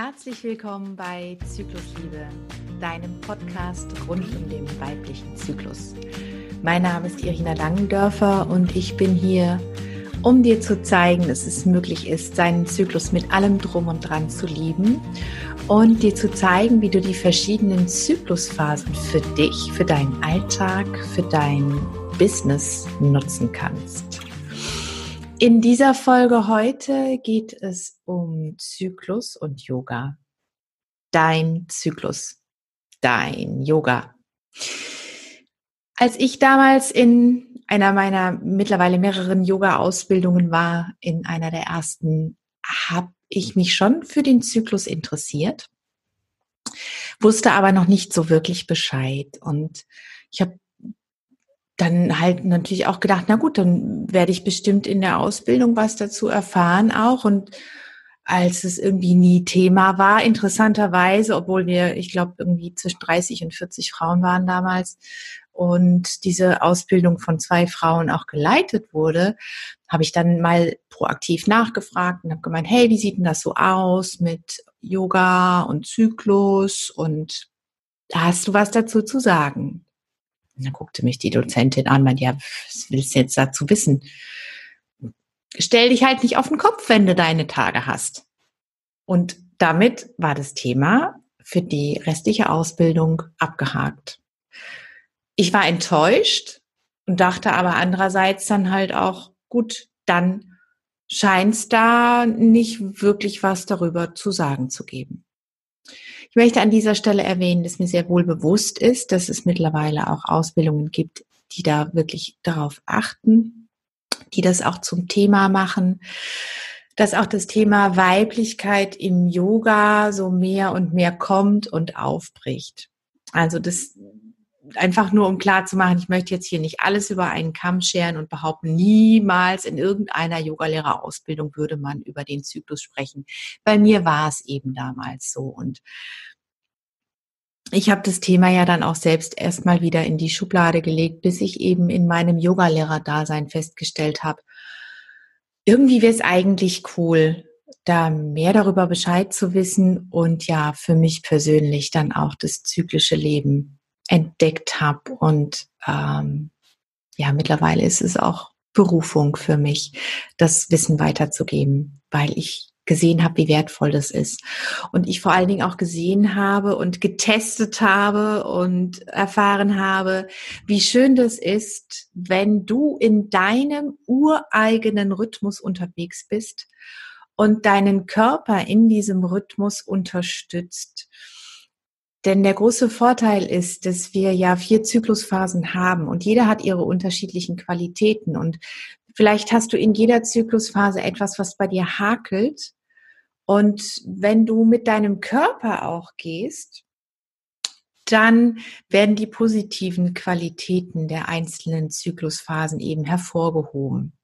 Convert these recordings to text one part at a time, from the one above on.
Herzlich willkommen bei Zyklusliebe, deinem Podcast rund um den weiblichen Zyklus. Mein Name ist Irina Langendörfer und ich bin hier, um dir zu zeigen, dass es möglich ist, seinen Zyklus mit allem drum und dran zu lieben und dir zu zeigen, wie du die verschiedenen Zyklusphasen für dich, für deinen Alltag, für dein Business nutzen kannst. In dieser Folge heute geht es um Zyklus und Yoga. Dein Zyklus, dein Yoga. Als ich damals in einer meiner mittlerweile mehreren Yoga-Ausbildungen war, in einer der ersten, habe ich mich schon für den Zyklus interessiert, wusste aber noch nicht so wirklich Bescheid. Und ich habe dann halt natürlich auch gedacht, na gut, dann werde ich bestimmt in der Ausbildung was dazu erfahren auch. Und als es irgendwie nie Thema war, interessanterweise, obwohl wir, ich glaube, irgendwie zwischen 30 und 40 Frauen waren damals und diese Ausbildung von zwei Frauen auch geleitet wurde, habe ich dann mal proaktiv nachgefragt und habe gemeint, hey, wie sieht denn das so aus mit Yoga und Zyklus und hast du was dazu zu sagen? Und dann guckte mich die Dozentin an, meinte, ja, was willst du jetzt dazu wissen? Stell dich halt nicht auf den Kopf, wenn du deine Tage hast. Und damit war das Thema für die restliche Ausbildung abgehakt. Ich war enttäuscht und dachte aber andererseits dann halt auch, gut, dann scheint es da nicht wirklich was darüber zu sagen zu geben. Ich möchte an dieser Stelle erwähnen, dass mir sehr wohl bewusst ist, dass es mittlerweile auch Ausbildungen gibt, die da wirklich darauf achten, die das auch zum Thema machen, dass auch das Thema Weiblichkeit im Yoga so mehr und mehr kommt und aufbricht. Also das einfach nur um klar zu machen, ich möchte jetzt hier nicht alles über einen Kamm scheren und behaupten, niemals in irgendeiner Yogalehrerausbildung würde man über den Zyklus sprechen. Bei mir war es eben damals so und ich habe das Thema ja dann auch selbst erstmal wieder in die Schublade gelegt, bis ich eben in meinem Yogalehrer-Dasein festgestellt habe, irgendwie wäre es eigentlich cool, da mehr darüber Bescheid zu wissen und ja, für mich persönlich dann auch das zyklische Leben entdeckt habe. Und ähm, ja, mittlerweile ist es auch Berufung für mich, das Wissen weiterzugeben, weil ich gesehen habe, wie wertvoll das ist. Und ich vor allen Dingen auch gesehen habe und getestet habe und erfahren habe, wie schön das ist, wenn du in deinem ureigenen Rhythmus unterwegs bist und deinen Körper in diesem Rhythmus unterstützt. Denn der große Vorteil ist, dass wir ja vier Zyklusphasen haben und jeder hat ihre unterschiedlichen Qualitäten. Und vielleicht hast du in jeder Zyklusphase etwas, was bei dir hakelt. Und wenn du mit deinem Körper auch gehst, dann werden die positiven Qualitäten der einzelnen Zyklusphasen eben hervorgehoben.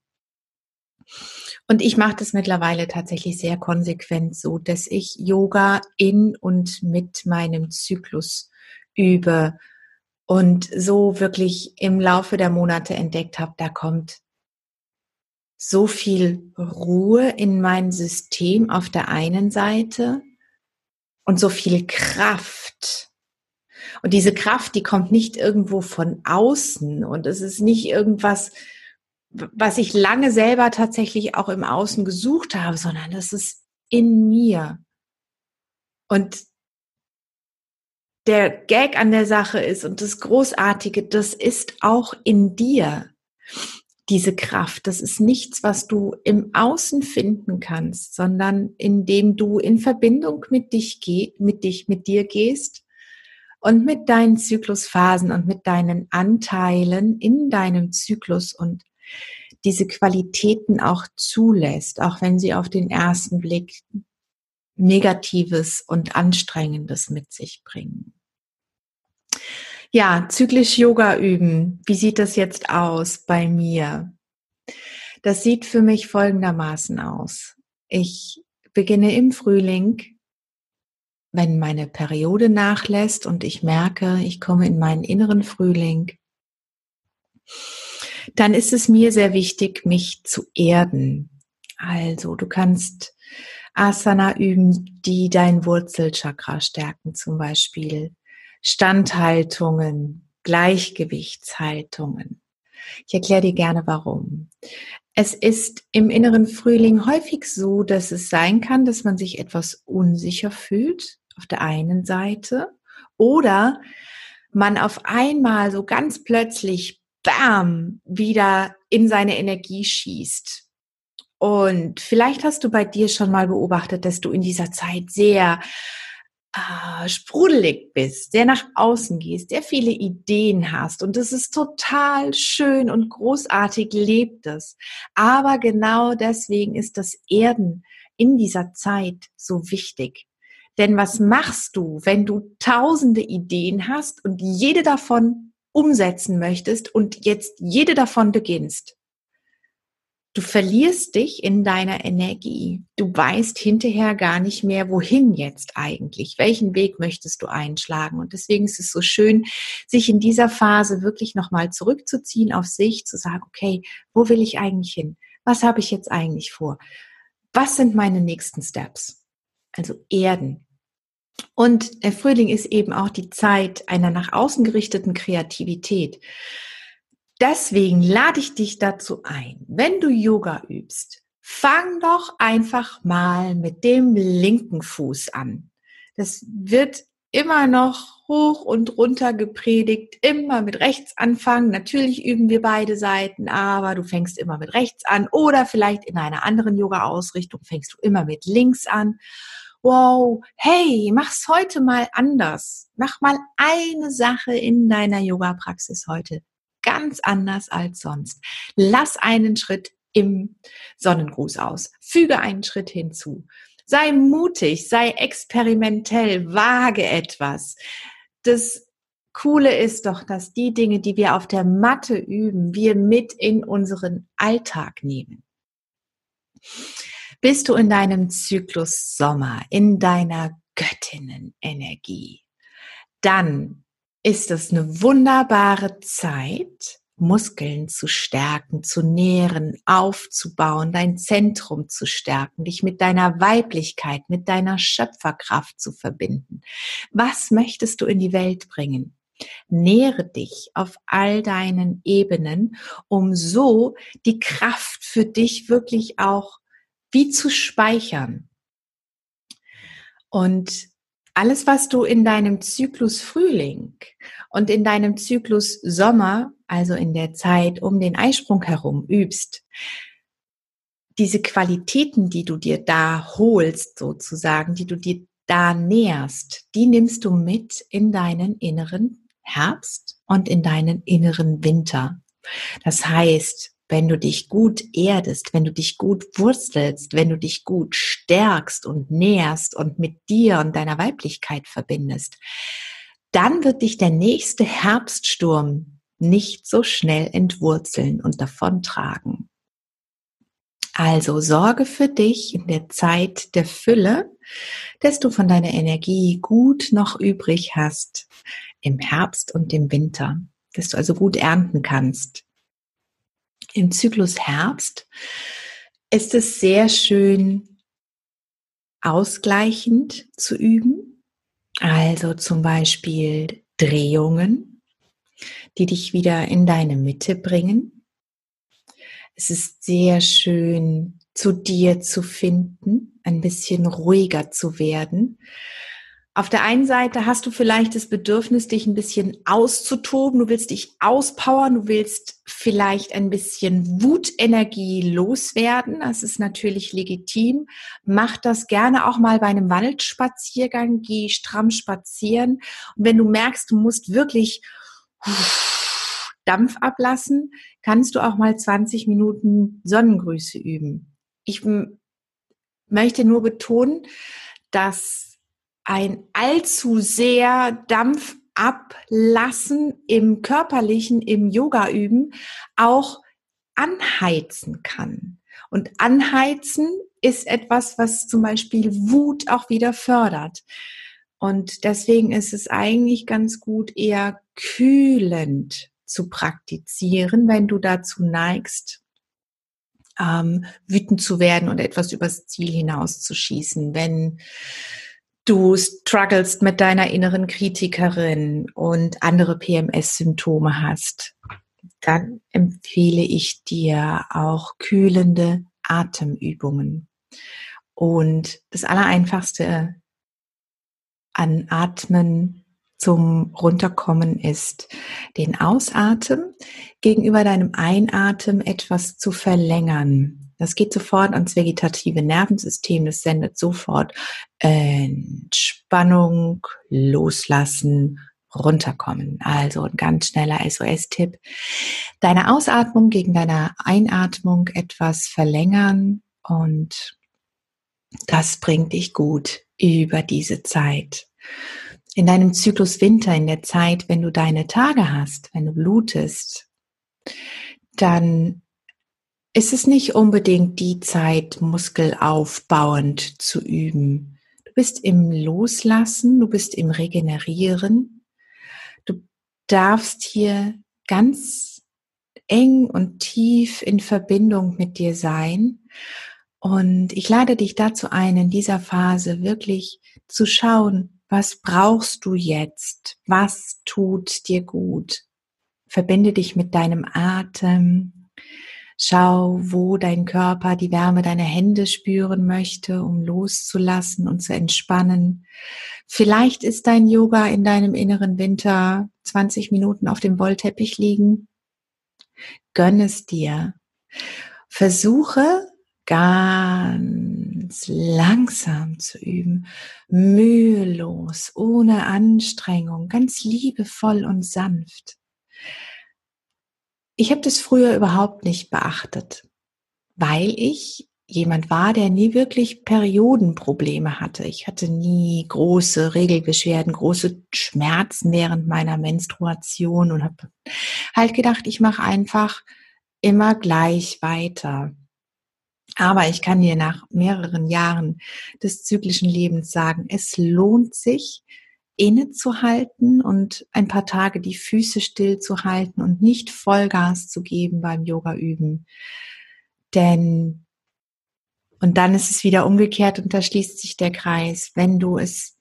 Und ich mache das mittlerweile tatsächlich sehr konsequent so, dass ich Yoga in und mit meinem Zyklus übe und so wirklich im Laufe der Monate entdeckt habe, da kommt so viel Ruhe in mein System auf der einen Seite und so viel Kraft. Und diese Kraft, die kommt nicht irgendwo von außen und es ist nicht irgendwas, was ich lange selber tatsächlich auch im Außen gesucht habe, sondern das ist in mir. Und der Gag an der Sache ist und das Großartige, das ist auch in dir. Diese Kraft, das ist nichts, was du im Außen finden kannst, sondern indem du in Verbindung mit dich geh, mit dich, mit dir gehst und mit deinen Zyklusphasen und mit deinen Anteilen in deinem Zyklus und diese Qualitäten auch zulässt, auch wenn sie auf den ersten Blick Negatives und Anstrengendes mit sich bringen. Ja, zyklisch Yoga üben. Wie sieht das jetzt aus bei mir? Das sieht für mich folgendermaßen aus. Ich beginne im Frühling, wenn meine Periode nachlässt und ich merke, ich komme in meinen inneren Frühling dann ist es mir sehr wichtig, mich zu erden. Also du kannst Asana üben, die dein Wurzelchakra stärken, zum Beispiel Standhaltungen, Gleichgewichtshaltungen. Ich erkläre dir gerne warum. Es ist im inneren Frühling häufig so, dass es sein kann, dass man sich etwas unsicher fühlt auf der einen Seite oder man auf einmal so ganz plötzlich, bam, wieder in seine Energie schießt. Und vielleicht hast du bei dir schon mal beobachtet, dass du in dieser Zeit sehr äh, sprudelig bist, sehr nach außen gehst, sehr viele Ideen hast. Und das ist total schön und großartig, lebt es. Aber genau deswegen ist das Erden in dieser Zeit so wichtig. Denn was machst du, wenn du tausende Ideen hast und jede davon umsetzen möchtest und jetzt jede davon beginnst? Du verlierst dich in deiner Energie. Du weißt hinterher gar nicht mehr, wohin jetzt eigentlich. Welchen Weg möchtest du einschlagen? Und deswegen ist es so schön, sich in dieser Phase wirklich nochmal zurückzuziehen auf sich, zu sagen, okay, wo will ich eigentlich hin? Was habe ich jetzt eigentlich vor? Was sind meine nächsten Steps? Also erden. Und der Frühling ist eben auch die Zeit einer nach außen gerichteten Kreativität. Deswegen lade ich dich dazu ein, wenn du Yoga übst, fang doch einfach mal mit dem linken Fuß an. Das wird immer noch hoch und runter gepredigt, immer mit rechts anfangen. Natürlich üben wir beide Seiten, aber du fängst immer mit rechts an oder vielleicht in einer anderen Yoga-Ausrichtung fängst du immer mit links an. Wow, hey, mach's heute mal anders. Mach mal eine Sache in deiner Yoga-Praxis heute ganz anders als sonst. Lass einen Schritt im Sonnengruß aus. Füge einen Schritt hinzu. Sei mutig, sei experimentell, wage etwas. Das Coole ist doch, dass die Dinge, die wir auf der Matte üben, wir mit in unseren Alltag nehmen. Bist du in deinem Zyklus Sommer, in deiner Göttinnenenergie, dann ist es eine wunderbare Zeit, Muskeln zu stärken, zu nähren, aufzubauen, dein Zentrum zu stärken, dich mit deiner Weiblichkeit, mit deiner Schöpferkraft zu verbinden. Was möchtest du in die Welt bringen? Nähre dich auf all deinen Ebenen, um so die Kraft für dich wirklich auch wie zu speichern. Und alles, was du in deinem Zyklus Frühling und in deinem Zyklus Sommer, also in der Zeit um den Eisprung herum übst, diese Qualitäten, die du dir da holst, sozusagen, die du dir da näherst, die nimmst du mit in deinen inneren Herbst und in deinen inneren Winter. Das heißt, wenn du dich gut erdest, wenn du dich gut wurzelst, wenn du dich gut stärkst und nährst und mit dir und deiner Weiblichkeit verbindest, dann wird dich der nächste Herbststurm nicht so schnell entwurzeln und davontragen. Also sorge für dich in der Zeit der Fülle, dass du von deiner Energie gut noch übrig hast im Herbst und im Winter, dass du also gut ernten kannst im Zyklus Herbst ist es sehr schön ausgleichend zu üben. Also zum Beispiel Drehungen, die dich wieder in deine Mitte bringen. Es ist sehr schön zu dir zu finden, ein bisschen ruhiger zu werden auf der einen Seite hast du vielleicht das Bedürfnis, dich ein bisschen auszutoben. Du willst dich auspowern. Du willst vielleicht ein bisschen Wutenergie loswerden. Das ist natürlich legitim. Mach das gerne auch mal bei einem Waldspaziergang. Geh stramm spazieren. Und wenn du merkst, du musst wirklich Dampf ablassen, kannst du auch mal 20 Minuten Sonnengrüße üben. Ich möchte nur betonen, dass ein allzu sehr Dampf ablassen im körperlichen, im Yoga üben auch anheizen kann. Und anheizen ist etwas, was zum Beispiel Wut auch wieder fördert. Und deswegen ist es eigentlich ganz gut, eher kühlend zu praktizieren, wenn du dazu neigst, ähm, wütend zu werden und etwas übers Ziel hinauszuschießen, wenn du struggles mit deiner inneren Kritikerin und andere PMS-Symptome hast, dann empfehle ich dir auch kühlende Atemübungen. Und das Allereinfachste an Atmen zum Runterkommen ist, den Ausatmen gegenüber deinem Einatmen etwas zu verlängern. Das geht sofort ans vegetative Nervensystem, das sendet sofort Entspannung, Loslassen, runterkommen. Also ein ganz schneller SOS-Tipp. Deine Ausatmung gegen deine Einatmung etwas verlängern und das bringt dich gut über diese Zeit. In deinem Zyklus Winter, in der Zeit, wenn du deine Tage hast, wenn du blutest, dann ist es nicht unbedingt die Zeit, muskelaufbauend zu üben. Du bist im Loslassen, du bist im Regenerieren. Du darfst hier ganz eng und tief in Verbindung mit dir sein. Und ich lade dich dazu ein, in dieser Phase wirklich zu schauen, was brauchst du jetzt? Was tut dir gut? Verbinde dich mit deinem Atem, Schau, wo dein Körper die Wärme deiner Hände spüren möchte, um loszulassen und zu entspannen. Vielleicht ist dein Yoga in deinem inneren Winter 20 Minuten auf dem Wollteppich liegen. Gönn es dir. Versuche ganz langsam zu üben, mühelos, ohne Anstrengung, ganz liebevoll und sanft. Ich habe das früher überhaupt nicht beachtet, weil ich jemand war, der nie wirklich Periodenprobleme hatte. Ich hatte nie große Regelbeschwerden, große Schmerzen während meiner Menstruation und habe halt gedacht, ich mache einfach immer gleich weiter. Aber ich kann dir nach mehreren Jahren des zyklischen Lebens sagen, es lohnt sich, innezuhalten und ein paar Tage die Füße still zu halten und nicht Vollgas zu geben beim Yoga üben. Denn, und dann ist es wieder umgekehrt und da schließt sich der Kreis, wenn du es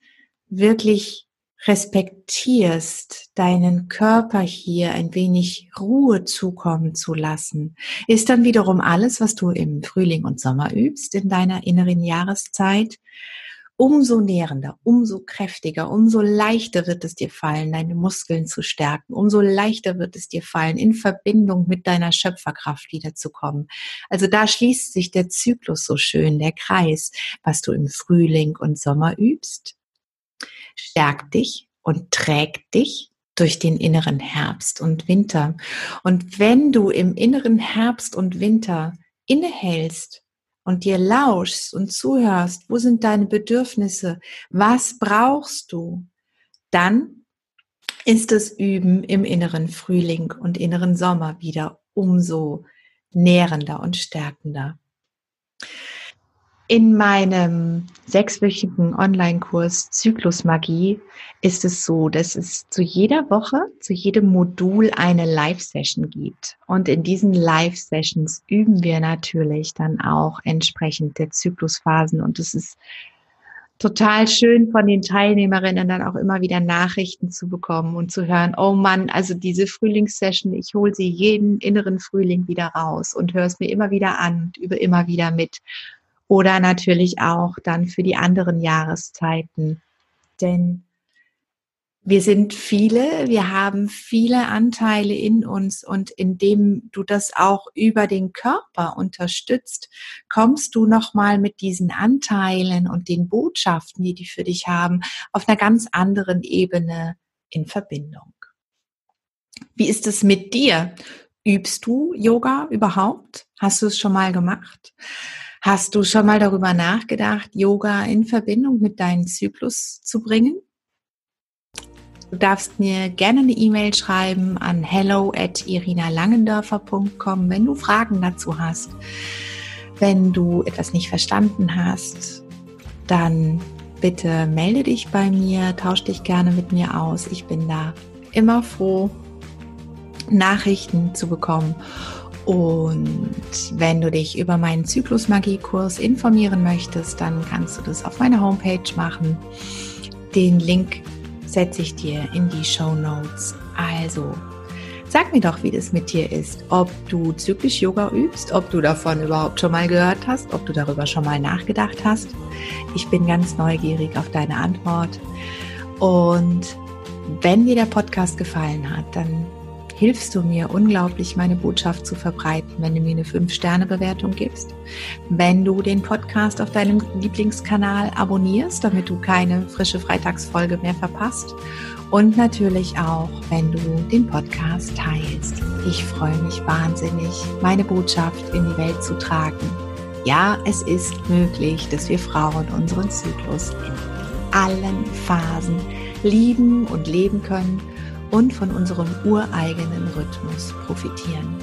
wirklich respektierst, deinen Körper hier ein wenig Ruhe zukommen zu lassen, ist dann wiederum alles, was du im Frühling und Sommer übst, in deiner inneren Jahreszeit, umso nährender, umso kräftiger, umso leichter wird es dir fallen, deine Muskeln zu stärken, umso leichter wird es dir fallen, in Verbindung mit deiner Schöpferkraft wiederzukommen. Also da schließt sich der Zyklus so schön, der Kreis, was du im Frühling und Sommer übst, stärkt dich und trägt dich durch den inneren Herbst und Winter. Und wenn du im inneren Herbst und Winter innehältst und dir lauschst und zuhörst, wo sind deine Bedürfnisse, was brauchst du, dann ist das Üben im inneren Frühling und inneren Sommer wieder umso nährender und stärkender. In meinem sechswöchigen Online-Kurs Zyklusmagie ist es so, dass es zu jeder Woche, zu jedem Modul eine Live-Session gibt. Und in diesen Live-Sessions üben wir natürlich dann auch entsprechend der Zyklusphasen. Und es ist total schön von den Teilnehmerinnen dann auch immer wieder Nachrichten zu bekommen und zu hören, oh Mann, also diese Frühlingssession, ich hole sie jeden inneren Frühling wieder raus und höre es mir immer wieder an und übe immer wieder mit oder natürlich auch dann für die anderen Jahreszeiten. Denn wir sind viele, wir haben viele Anteile in uns und indem du das auch über den Körper unterstützt, kommst du nochmal mit diesen Anteilen und den Botschaften, die die für dich haben, auf einer ganz anderen Ebene in Verbindung. Wie ist es mit dir? Übst du Yoga überhaupt? Hast du es schon mal gemacht? Hast du schon mal darüber nachgedacht, Yoga in Verbindung mit deinem Zyklus zu bringen? Du darfst mir gerne eine E-Mail schreiben an hello at irinalangendörfer.com, wenn du Fragen dazu hast. Wenn du etwas nicht verstanden hast, dann bitte melde dich bei mir, tausch dich gerne mit mir aus. Ich bin da immer froh, Nachrichten zu bekommen Und wenn du dich über meinen Zyklusmagie-Kurs informieren möchtest, dann kannst du das auf meiner Homepage machen. Den Link setze ich dir in die Show Notes. Also, sag mir doch, wie das mit dir ist. Ob du zyklisch Yoga übst, ob du davon überhaupt schon mal gehört hast, ob du darüber schon mal nachgedacht hast. Ich bin ganz neugierig auf deine Antwort. Und wenn dir der Podcast gefallen hat, dann hilfst du mir unglaublich, meine Botschaft zu verbreiten, wenn du mir eine 5-Sterne-Bewertung gibst, wenn du den Podcast auf deinem Lieblingskanal abonnierst, damit du keine frische Freitagsfolge mehr verpasst und natürlich auch, wenn du den Podcast teilst. Ich freue mich wahnsinnig, meine Botschaft in die Welt zu tragen. Ja, es ist möglich, dass wir Frauen unseren Zyklus in allen Phasen lieben und leben können und von unserem ureigenen Rhythmus profitieren.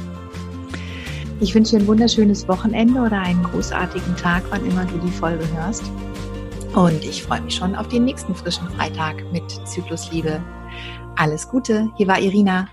Ich wünsche dir ein wunderschönes Wochenende oder einen großartigen Tag, wann immer du die Folge hörst. Und ich freue mich schon auf den nächsten frischen Freitag mit Zyklusliebe. Alles Gute, hier war Irina.